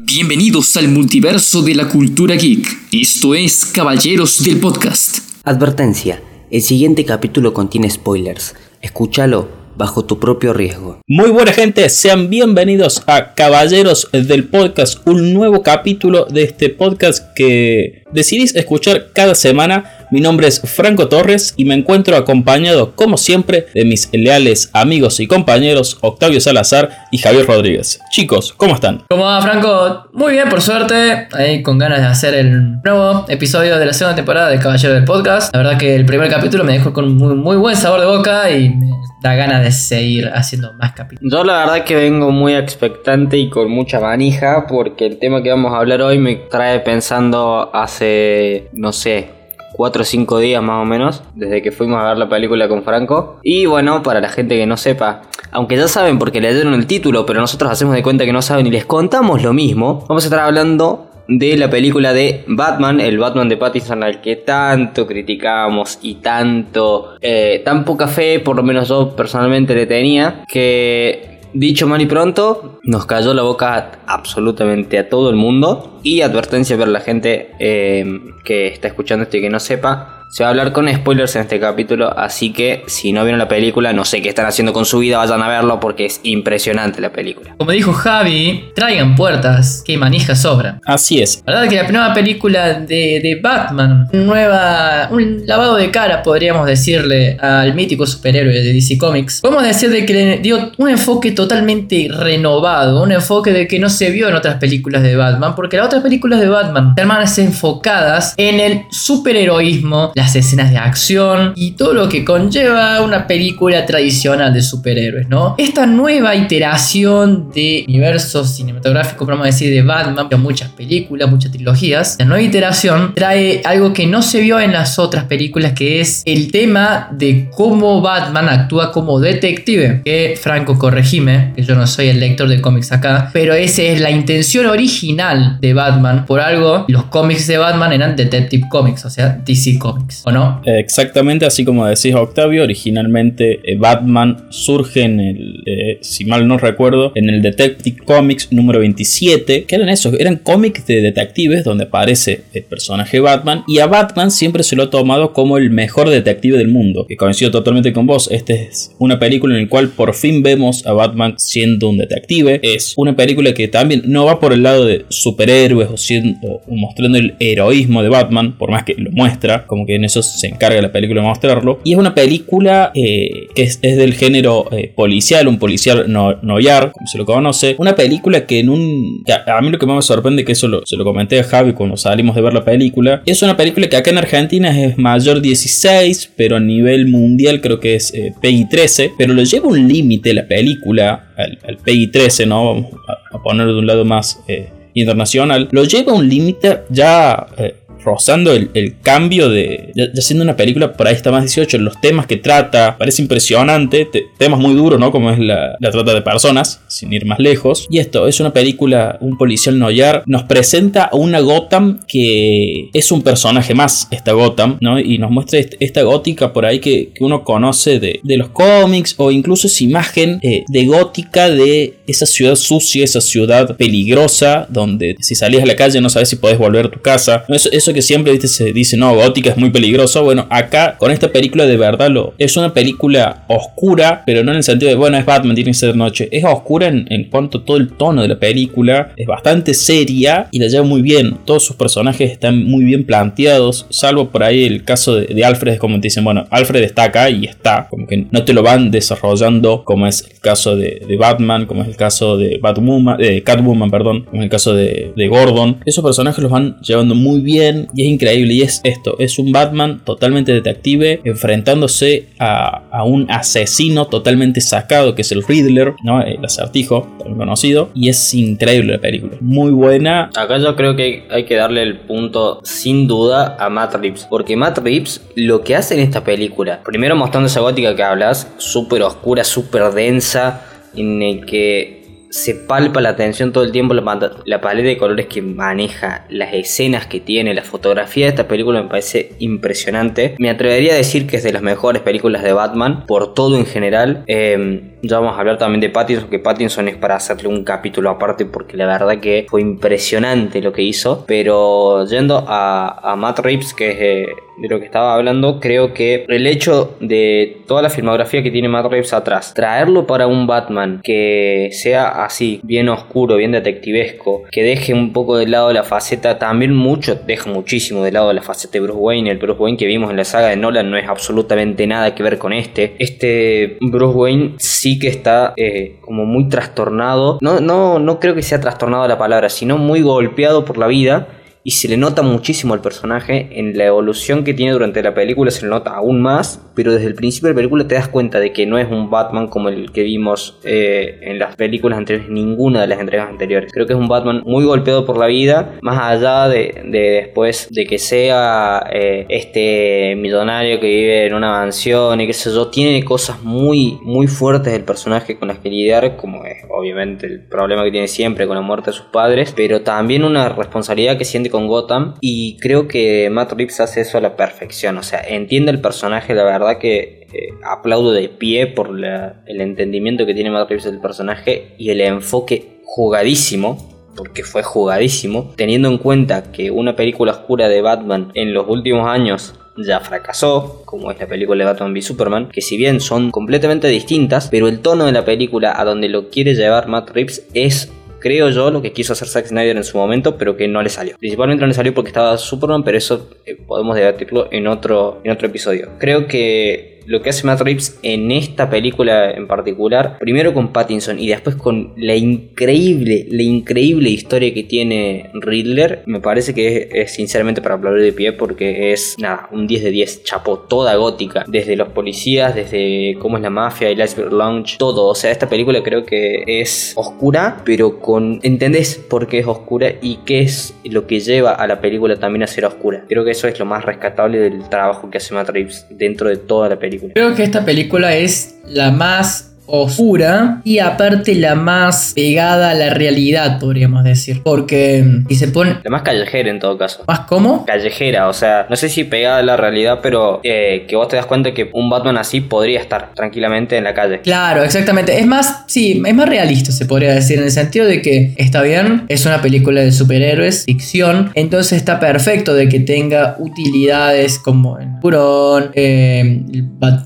Bienvenidos al multiverso de la cultura geek. Esto es Caballeros del Podcast. Advertencia, el siguiente capítulo contiene spoilers. Escúchalo bajo tu propio riesgo. Muy buena gente, sean bienvenidos a Caballeros del Podcast, un nuevo capítulo de este podcast que decidís escuchar cada semana. Mi nombre es Franco Torres y me encuentro acompañado, como siempre, de mis leales amigos y compañeros Octavio Salazar y Javier Rodríguez. Chicos, ¿cómo están? ¿Cómo va, Franco? Muy bien, por suerte. Ahí con ganas de hacer el nuevo episodio de la segunda temporada de Caballero del Podcast. La verdad que el primer capítulo me dejó con muy, muy buen sabor de boca y me da ganas de seguir haciendo más capítulos. Yo la verdad que vengo muy expectante y con mucha manija porque el tema que vamos a hablar hoy me trae pensando hace, no sé, 4 o 5 días más o menos, desde que fuimos a ver la película con Franco. Y bueno, para la gente que no sepa, aunque ya saben porque leyeron el título, pero nosotros hacemos de cuenta que no saben y les contamos lo mismo, vamos a estar hablando de la película de Batman, el Batman de Pattinson al que tanto criticamos y tanto, eh, tan poca fe, por lo menos yo personalmente le tenía, que dicho mal y pronto, nos cayó la boca absolutamente a todo el mundo. Y advertencia para la gente eh, que está escuchando esto y que no sepa, se va a hablar con spoilers en este capítulo, así que si no vieron la película, no sé qué están haciendo con su vida, vayan a verlo porque es impresionante la película. Como dijo Javi, traigan puertas, que manija sobra. Así es. La verdad que la nueva película de, de Batman, nueva, un lavado de cara, podríamos decirle, al mítico superhéroe de DC Comics. Podemos decir de que le dio un enfoque totalmente renovado, un enfoque de que no se vio en otras películas de Batman, porque las otras películas de Batman están más enfocadas en el superheroísmo, las escenas de acción y todo lo que conlleva una película tradicional de superhéroes, ¿no? Esta nueva iteración de universo cinematográfico, vamos a decir, de Batman, muchas películas, muchas trilogías, la nueva iteración trae algo que no se vio en las otras películas, que es el tema de cómo Batman actúa como detective. Que Franco, corregime, que yo no soy el lector de cómics acá, pero esa es la intención original de Batman. Por algo, los cómics de Batman eran Detective Comics, o sea, DC Comics. ¿O no? Exactamente así como decís Octavio, originalmente eh, Batman surge en el, eh, si mal no recuerdo, en el Detective Comics número 27, que eran esos, eran cómics de detectives donde aparece el personaje Batman y a Batman siempre se lo ha tomado como el mejor detective del mundo, que coincido totalmente con vos, esta es una película en la cual por fin vemos a Batman siendo un detective, es una película que también no va por el lado de superhéroes o, siendo, o mostrando el heroísmo de Batman, por más que lo muestra, como que en eso se encarga la película de mostrarlo. Y es una película eh, que es, del género eh, policial, un policial no, noir, como se lo conoce. Una película que en un... a, mí lo que más me sorprende, que eso se lo comenté a Javi cuando salimos de ver la película, es una película que acá en Argentina es mayor 16, pero a nivel mundial creo que es eh, PEGI 13, pero lo lleva un límite la película al, al PEGI 13, ¿no? Vamos a, ponerlo de un lado más internacional, lo lleva a un límite ya rozando el, cambio de. Ya, siendo una película por ahí está más 18, los temas que trata, parece impresionante, temas muy duros, ¿no? Como es la, trata de personas, sin ir más lejos. Y esto es una película, un policial noir, nos presenta a una Gotham que es un personaje más, esta Gotham, ¿no? Y nos muestra esta gótica por ahí que, uno conoce de, los cómics o incluso esa imagen eh, de gótica de esa ciudad sucia, esa ciudad peligrosa, donde si salís a la calle no sabes si podés volver a tu casa. Eso que siempre ¿viste? se dice, no, gótica es muy peligroso. Bueno, acá con esta película de verdad lo, es una película oscura, pero no en el sentido de, bueno, es Batman, tiene que ser noche. Es oscura en, en cuanto a todo el tono de la película. Es bastante seria y la lleva muy bien. Todos sus personajes están muy bien planteados, salvo por ahí el caso de, Alfred, como te dicen, bueno, Alfred está acá y está, como que no te lo van desarrollando, como es el caso de, Batman, como es el caso de Batwoman, de Catwoman, perdón, como es el caso de, de Gordon. Esos personajes los van llevando muy bien y es increíble. Y es esto: es un Batman totalmente detective enfrentándose a, un asesino totalmente sacado que es el Riddler, ¿no? el acertijo, también conocido. Y es increíble la película, muy buena. Acá yo creo que hay que darle el punto sin duda a Matt Reeves, porque Matt Reeves lo que hace en esta película, primero mostrando esa gótica que hablas, súper oscura, súper densa, en el que se palpa la atención todo el tiempo, la, paleta de colores que maneja, las escenas que tiene, la fotografía de esta película me parece impresionante. Me atrevería a decir que es de las mejores películas de Batman, por todo en general. Em, ya vamos a hablar también de Pattinson, que Pattinson es para hacerle un capítulo aparte porque la verdad que fue impresionante lo que hizo. Pero yendo a, Matt Reeves, que es eh, de lo que estaba hablando, creo que el hecho de toda la filmografía que tiene Matt Reeves atrás, traerlo para un Batman que sea así, bien oscuro, bien detectivesco, que deje un poco de lado la faceta, también mucho, deja muchísimo de lado la faceta de Bruce Wayne, el Bruce Wayne que vimos en la saga de Nolan no es absolutamente nada que ver con este. Este Bruce Wayne sí que está eh, como muy trastornado, no, no, no creo que sea trastornado la palabra, sino muy golpeado por la vida y se le nota muchísimo al personaje. En la evolución que tiene durante la película se le nota aún más pero desde el principio de la película te das cuenta de que no es un Batman como el que vimos eh, en las películas anteriores ninguna de las entregas anteriores. Creo que es un Batman muy golpeado por la vida más allá de, después de que sea eh, este millonario que vive en una mansión y qué sé yo tiene cosas muy muy fuertes del personaje con las que lidiar como es obviamente el problema que tiene siempre con la muerte de sus padres pero también una responsabilidad que siente con Gotham y creo que Matt Reeves hace eso a la perfección, o sea, entiende el personaje, la verdad que eh, aplaudo de pie por el entendimiento que tiene Matt Reeves del personaje y el enfoque jugadísimo porque fue jugadísimo, teniendo en cuenta que una película oscura de Batman en los últimos años ya fracasó, como es la película de Batman v Superman, que si bien son completamente distintas, pero el tono de la película a donde lo quiere llevar Matt Reeves es creo yo, lo que quiso hacer Zack Snyder en su momento, pero que no le salió. Principalmente no le salió porque estaba Superman, pero eso eh, podemos debatirlo en otro, en otro episodio. Creo que lo que hace Matt Reeves en esta película en particular, primero con Pattinson y después con la increíble, la increíble historia que tiene Riddler, me parece que es, sinceramente para aplaudir de pie porque es nada, un 10 de 10, chapó toda gótica, desde los policías, desde cómo es la mafia, el Iceberg Lounge, todo, o sea, esta película creo que es oscura, pero con, ¿entendés por qué es oscura y qué es lo que lleva a la película también a ser oscura? Creo que eso es lo más rescatable del trabajo que hace Matt Reeves dentro de toda la película. Creo que esta película es la más oscura y aparte la más pegada a la realidad, podríamos decir. Porque y se pone... La más callejera en todo caso. ¿Más cómo? Callejera, o sea, no sé si pegada a la realidad, pero eh, que vos te das cuenta que un Batman así podría estar tranquilamente en la calle. Claro, exactamente. Es más, sí, es más realista, se podría decir, en el sentido de que está bien, es una película de superhéroes, ficción, entonces está perfecto de que tenga utilidades como el Purón, eh,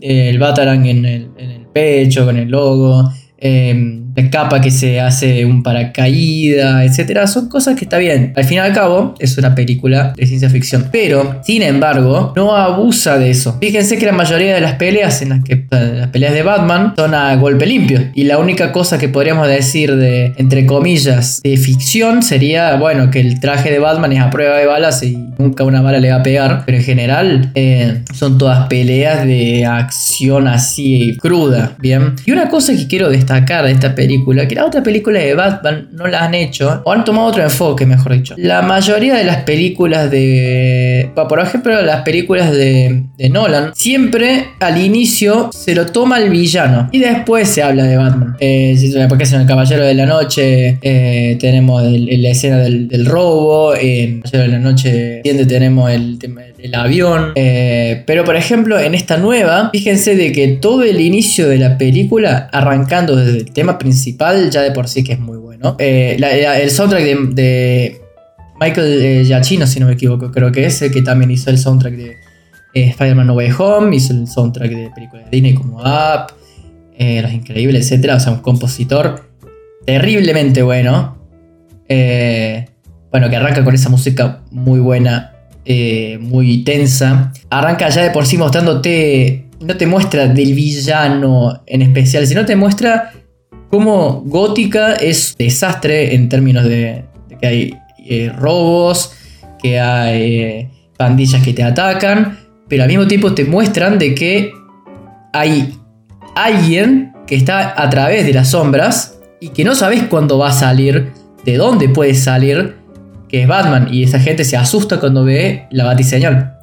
el, Batarang en el, en el pecho, con el logo. Eh, la capa que se hace un paracaída, etcétera, son cosas que está bien. Al fin y al cabo, es una película de ciencia ficción. Pero, sin embargo, no abusa de eso. Fíjense que la mayoría de las peleas en las que las peleas de Batman son a golpe limpio. Y la única cosa que podríamos decir de, entre comillas, de ficción sería, bueno, que el traje de Batman es a prueba de balas y nunca una bala le va a pegar. Pero en general, eh, son todas peleas de acción así cruda. Bien. Y una cosa que quiero destacar de esta película película, que la otra película de Batman no la han hecho, o han tomado otro enfoque, mejor dicho. La mayoría de las películas de. Por ejemplo, las películas de, Nolan, siempre al inicio se lo toma el villano y después se habla de Batman. Eh, porque es en El Caballero de la Noche, eh, tenemos la escena del, robo, en El Caballero de la Noche tenemos el tema el avión. Eh, pero por ejemplo, en esta nueva, fíjense de que todo el inicio de la película, arrancando desde el tema principal, ya de por sí que es muy bueno. Eh, el soundtrack de, Michael eh, Giacchino, si no me equivoco, creo que es el que también hizo el soundtrack de Spider-Man No Way Home, hizo el soundtrack de películas de Disney como Up, Los Increíbles, etc. O sea, un compositor terriblemente bueno. bueno, que arranca con esa música muy buena eh, muy tensa. Arranca ya de por sí mostrándote, no te muestra del villano en especial, sino te muestra cómo Gótica es desastre en términos de, que hay eh, robos, que hay eh, pandillas que te atacan, pero al mismo tiempo te muestran de que hay alguien que está a través de las sombras y que no sabes cuándo va a salir, de dónde puede salir, que es Batman, y esa gente se asusta cuando ve la batiseñal.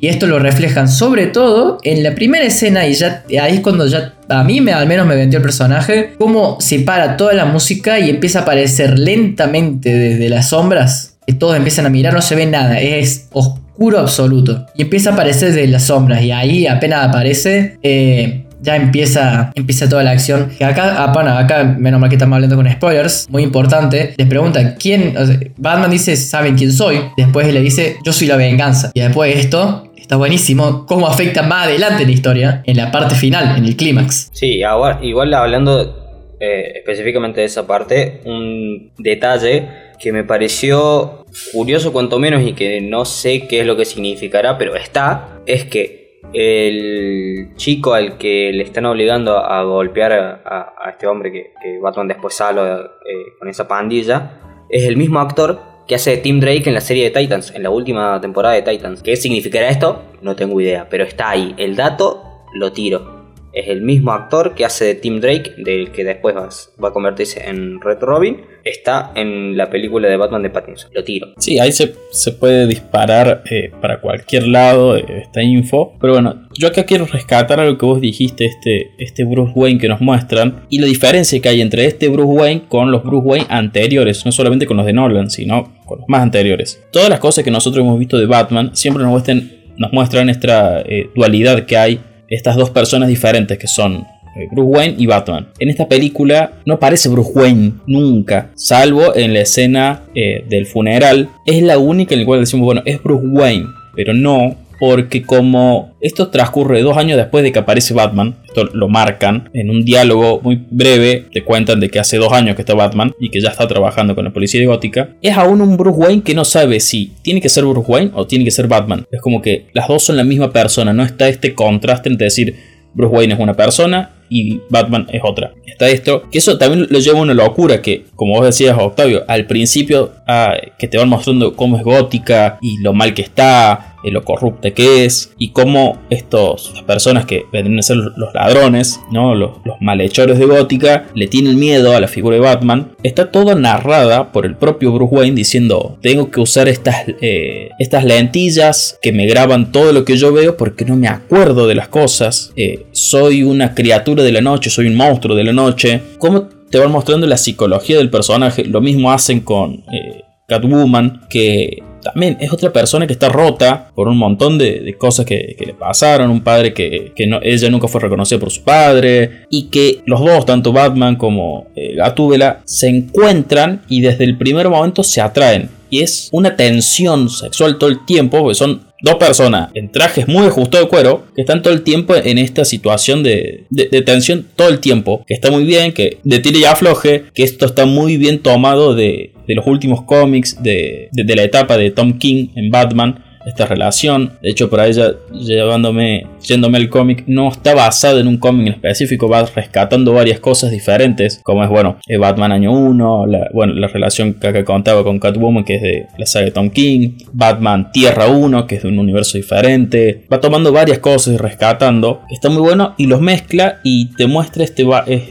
Y esto lo reflejan sobre todo en la primera escena, y ya ahí es cuando ya a mí me, al menos me vendió el personaje, cómo se para toda la música y empieza a aparecer lentamente desde las sombras, que todos empiezan a mirar, no se ve nada, es oscuro absoluto. Y empieza a aparecer desde las sombras, y ahí apenas aparece, eh, ya empieza, empieza toda la acción. Que acá, ah, bueno, acá, menos mal que estamos hablando con spoilers, muy importante. Les preguntan quién. Batman dice, ¿saben quién soy? Después le dice, yo soy la venganza. Y después de esto, está buenísimo. Cómo afecta más adelante en la historia, en la parte final, en el clímax. Sí, igual hablando eh, específicamente de esa parte, un detalle que me pareció curioso cuanto menos y que no sé qué es lo que significará, pero está, es que el chico al que le están obligando a golpear a, este hombre que, que Batman después sale eh, con esa pandilla, es el mismo actor que hace de Tim Drake en la serie de Titans, en la última temporada de Titans. ¿Qué significará esto? No tengo idea, pero está ahí. El dato lo tiro. Es el mismo actor que hace de Tim Drake, del que después va, a convertirse en Red Robin. Está en la película de Batman de Pattinson. Lo tiro. Sí, ahí se, se puede disparar eh, para cualquier lado eh, esta info. Pero bueno, yo acá quiero rescatar algo que vos dijiste, este, este Bruce Wayne que nos muestran. Y la diferencia que hay entre este Bruce Wayne con los Bruce Wayne anteriores. No solamente con los de Nolan, sino con los más anteriores. Todas las cosas que nosotros hemos visto de Batman siempre nos muestran, nos muestran esta eh, dualidad que hay. Estas dos personas diferentes que son eh, Bruce Wayne y Batman. En esta película no aparece Bruce Wayne nunca, salvo en la escena eh, del funeral. Es la única en la cual decimos, bueno, es Bruce Wayne, pero no. Porque como esto transcurre dos años después de que aparece Batman, esto lo marcan en un diálogo muy breve, te cuentan de que hace dos años que está Batman y que ya está trabajando con la policía de Gótica, es aún un Bruce Wayne que no sabe si tiene que ser Bruce Wayne o tiene que ser Batman. Es como que las dos son la misma persona, no está este contraste entre decir Bruce Wayne es una persona y Batman es otra. Está esto, que eso también lo lleva a una locura que, como vos decías, Octavio, al principio ah, que te van mostrando cómo es gótica y lo mal que está, eh, lo corrupta que es, y cómo estos, las personas que vendrían a ser los ladrones, ¿no? los, malhechores de gótica, le tienen miedo a la figura de Batman. Está todo narrada por el propio Bruce Wayne diciendo, tengo que usar estas, eh, estas lentillas que me graban todo lo que yo veo porque no me acuerdo de las cosas. Eh, soy una criatura de la noche, soy un monstruo de la noche. ¿Cómo te van mostrando la psicología del personaje? Lo mismo hacen con eh, Catwoman, que también es otra persona que está rota por un montón de, cosas que, le pasaron, un padre que, que ella nunca fue reconocida por su padre, y que los dos, tanto Batman como eh, Gatúbela, se encuentran y desde el primer momento se atraen. Y es una tensión sexual todo el tiempo, porque son dos personas en trajes muy ajustados de cuero que están todo el tiempo en esta situación de, de- de tensión todo el tiempo. Que está muy bien, que de tire y afloje, que esto está muy bien tomado de, de los últimos cómics, de, de- de la etapa de Tom King en Batman. Esta relación, de hecho, por ella llevándome, yéndome al cómic, no está basado en un cómic en específico, va rescatando varias cosas diferentes, como es, bueno, eh, Batman año 1, la, bueno, la relación que acá contaba con Catwoman, que es de la saga de Tom King, Batman Tierra 1, que es de un universo diferente, va tomando varias cosas y rescatando, está muy bueno y los mezcla y te muestra este,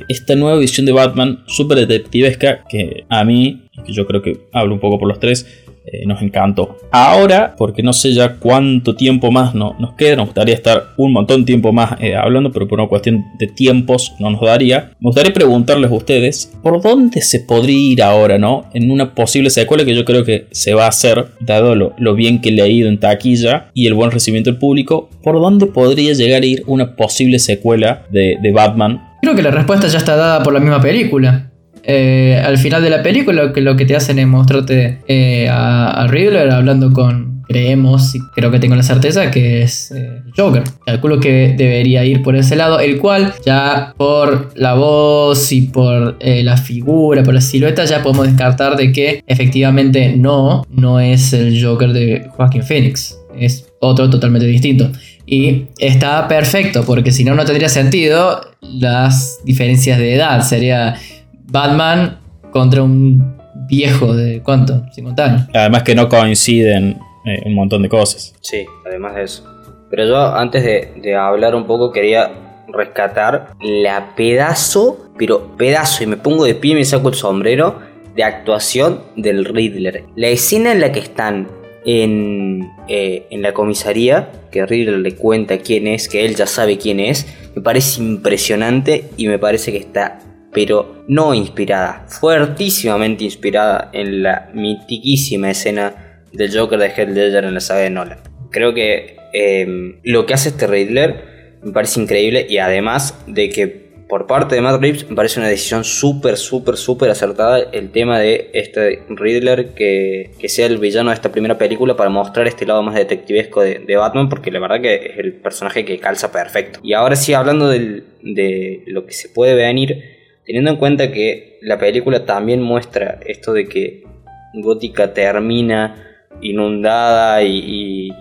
esta nueva visión de Batman súper detectivesca que a mí, que yo creo que hablo un poco por los tres, eh, nos encantó. Ahora, porque no sé ya cuánto tiempo más no- nos queda, nos gustaría estar un montón de tiempo más eh, hablando, pero por una cuestión de tiempos no nos daría. Me gustaría preguntarles a ustedes, ¿por dónde se podría ir ahora, no? En una posible secuela que yo creo que se va a hacer, dado lo, lo bien que le ha ido en taquilla y el buen recibimiento del público, ¿por dónde podría llegar a ir una posible secuela de, de Batman? Creo que la respuesta ya está dada por la misma película. Eh, al final de la película que, lo que te hacen es mostrarte eh, a, a Riddler hablando con, creemos, y creo que tengo la certeza, que es eh, Joker. Calculo que debería ir por ese lado, el cual ya por la voz y por eh, la figura, por la silueta, ya podemos descartar de que efectivamente no, no es el Joker de Joaquin Phoenix. Es otro totalmente distinto. Y está perfecto, porque si no, no tendría sentido las diferencias de edad. Sería Batman contra un viejo de ¿cuánto? 50 años. Además que no coinciden eh, un montón de cosas. Sí, además de eso. Pero yo antes de, de hablar un poco quería rescatar la pedazo, pero pedazo, y me pongo de pie y me saco el sombrero, de actuación del Riddler. La escena en la que están en, eh, en la comisaría, que Riddler le cuenta quién es, que él ya sabe quién es, me parece impresionante y me parece que está, pero no inspirada, fuertísimamente inspirada en la mitiquísima escena del Joker de Heath Ledger en la saga de Nolan. Creo que eh, lo que hace este Riddler me parece increíble y además de que por parte de Matt Reeves me parece una decisión súper, súper, súper acertada el tema de este Riddler que, que, sea el villano de esta primera película para mostrar este lado más detectivesco de, de, Batman porque la verdad que es el personaje que calza perfecto. Y ahora sí, hablando del, de lo que se puede venir, teniendo en cuenta que la película también muestra esto de que Gótica termina inundada y,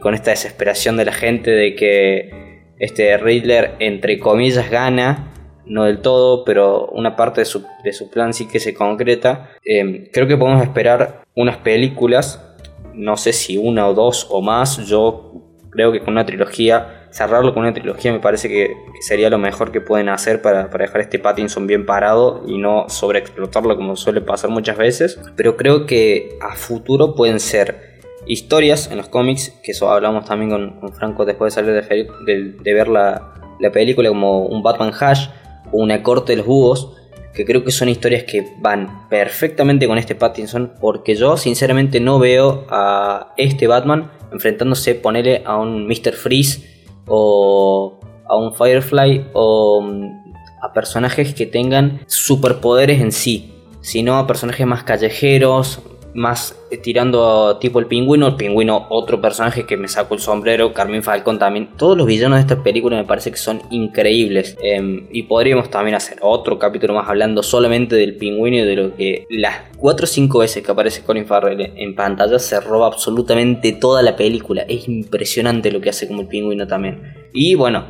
con esta desesperación de la gente de que este Riddler entre comillas gana no del todo, pero una parte de su, de plan sí que se concreta. Eh, creo que podemos esperar unas películas, no sé si una o dos o más, yo creo que con una trilogía, cerrarlo con una trilogía me parece que, sería lo mejor que pueden hacer para, para, dejar este Pattinson bien parado y no sobreexplotarlo como suele pasar muchas veces, pero creo que a futuro pueden ser historias en los cómics, que eso hablamos también con, Franco después de salir de, ver la, la película como un Batman Hash, una corte de los búhos, que creo que son historias que van perfectamente con este Pattinson, porque yo sinceramente no veo a este Batman enfrentándose, ponerle a un Mr. Freeze o a un Firefly o mm, a personajes que tengan superpoderes en sí, sino a personajes más callejeros, más tirando tipo el pingüino, el pingüino otro personaje que me saco el sombrero, Carmín Falcón también, todos los villanos de esta película me parece que son increíbles. Eh, y podríamos también hacer otro capítulo más hablando solamente del pingüino y de lo que las 4 o 5 veces que aparece Colin Farrell en pantalla se roba absolutamente toda la película, es impresionante lo que hace como el pingüino también. Y bueno,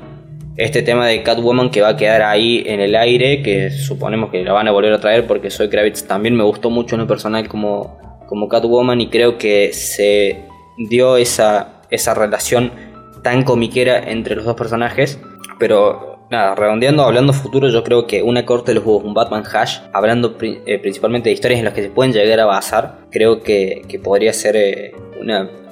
este tema de Catwoman que va a quedar ahí en el aire, que suponemos que la van a volver a traer porque Soy Kravitz también me gustó mucho en lo personal como, como Catwoman y creo que se dio esa, esa relación tan comiquera entre los dos personajes. Pero nada, redondeando, hablando futuro, yo creo que una corte de los juegos, un Batman Hash, hablando eh, principalmente de historias en las que se pueden llegar a basar, creo que, que podría ser eh,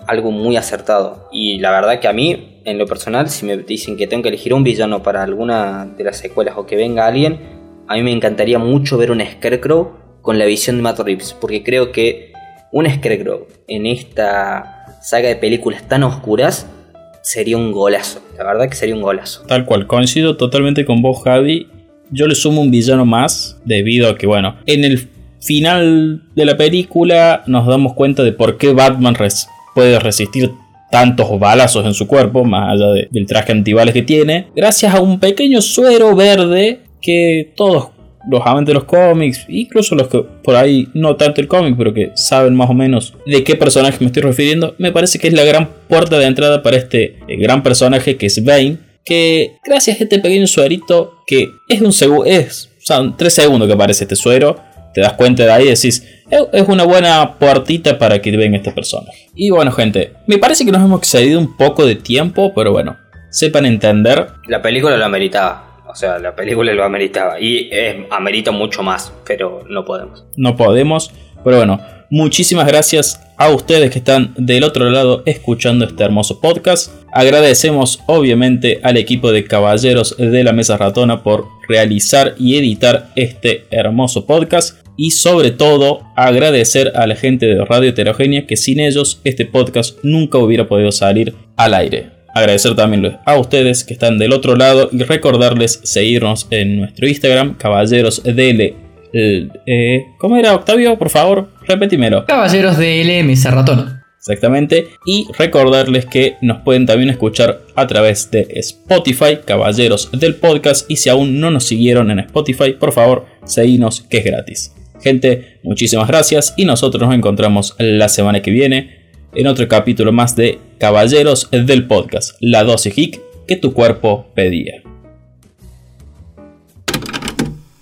algo muy acertado. Y la verdad que a mí, en lo personal, si me dicen que tengo que elegir un villano para alguna de las secuelas o que venga alguien, a mí me encantaría mucho ver un Scarecrow con la visión de Matt Reeves, porque creo que un Scarecrow en esta saga de películas tan oscuras sería un golazo. La verdad que sería un golazo. Tal cual, coincido totalmente con vos, Javi. Yo le sumo un villano más, debido a que, bueno, en el final de la película nos damos cuenta de por qué Batman res puede resistir tantos balazos en su cuerpo, más allá de, del traje antibales que tiene, gracias a un pequeño suero verde que todos los amantes de los cómics, incluso los que por ahí no tanto el cómic, pero que saben más o menos de qué personaje me estoy refiriendo, me parece que es la gran puerta de entrada para este eh, gran personaje que es Bane, que gracias a este pequeño suerito, que es un segundo, es, son tres segundos que aparece este suero, te das cuenta de ahí y decís, es una buena puertita para que venga este personaje. Y bueno, gente, me parece que nos hemos excedido un poco de tiempo, pero bueno, sepan entender. La película lo ameritaba. O sea, la película lo ameritaba. Y eh, amerita mucho más, pero no podemos. No podemos. Pero bueno, muchísimas gracias a ustedes que están del otro lado escuchando este hermoso podcast. Agradecemos obviamente al equipo de caballeros de la Mesa Ratona por realizar y editar este hermoso podcast. Y sobre todo agradecer a la gente de Radio Heterogénea que sin ellos este podcast nunca hubiera podido salir al aire. Agradecer también a ustedes que están del otro lado y recordarles seguirnos en nuestro Instagram, Caballeros DL. Eh, ¿Cómo era Octavio? Por favor, repetímelo. Caballeros de LM Ratona. Exactamente. Y recordarles que nos pueden también escuchar a través de Spotify, Caballeros del Podcast. Y si aún no nos siguieron en Spotify, por favor, seguinos que es gratis. Gente, muchísimas gracias y nosotros nos encontramos la semana que viene en otro capítulo más de Caballeros del Podcast, la dosis geek que tu cuerpo pedía.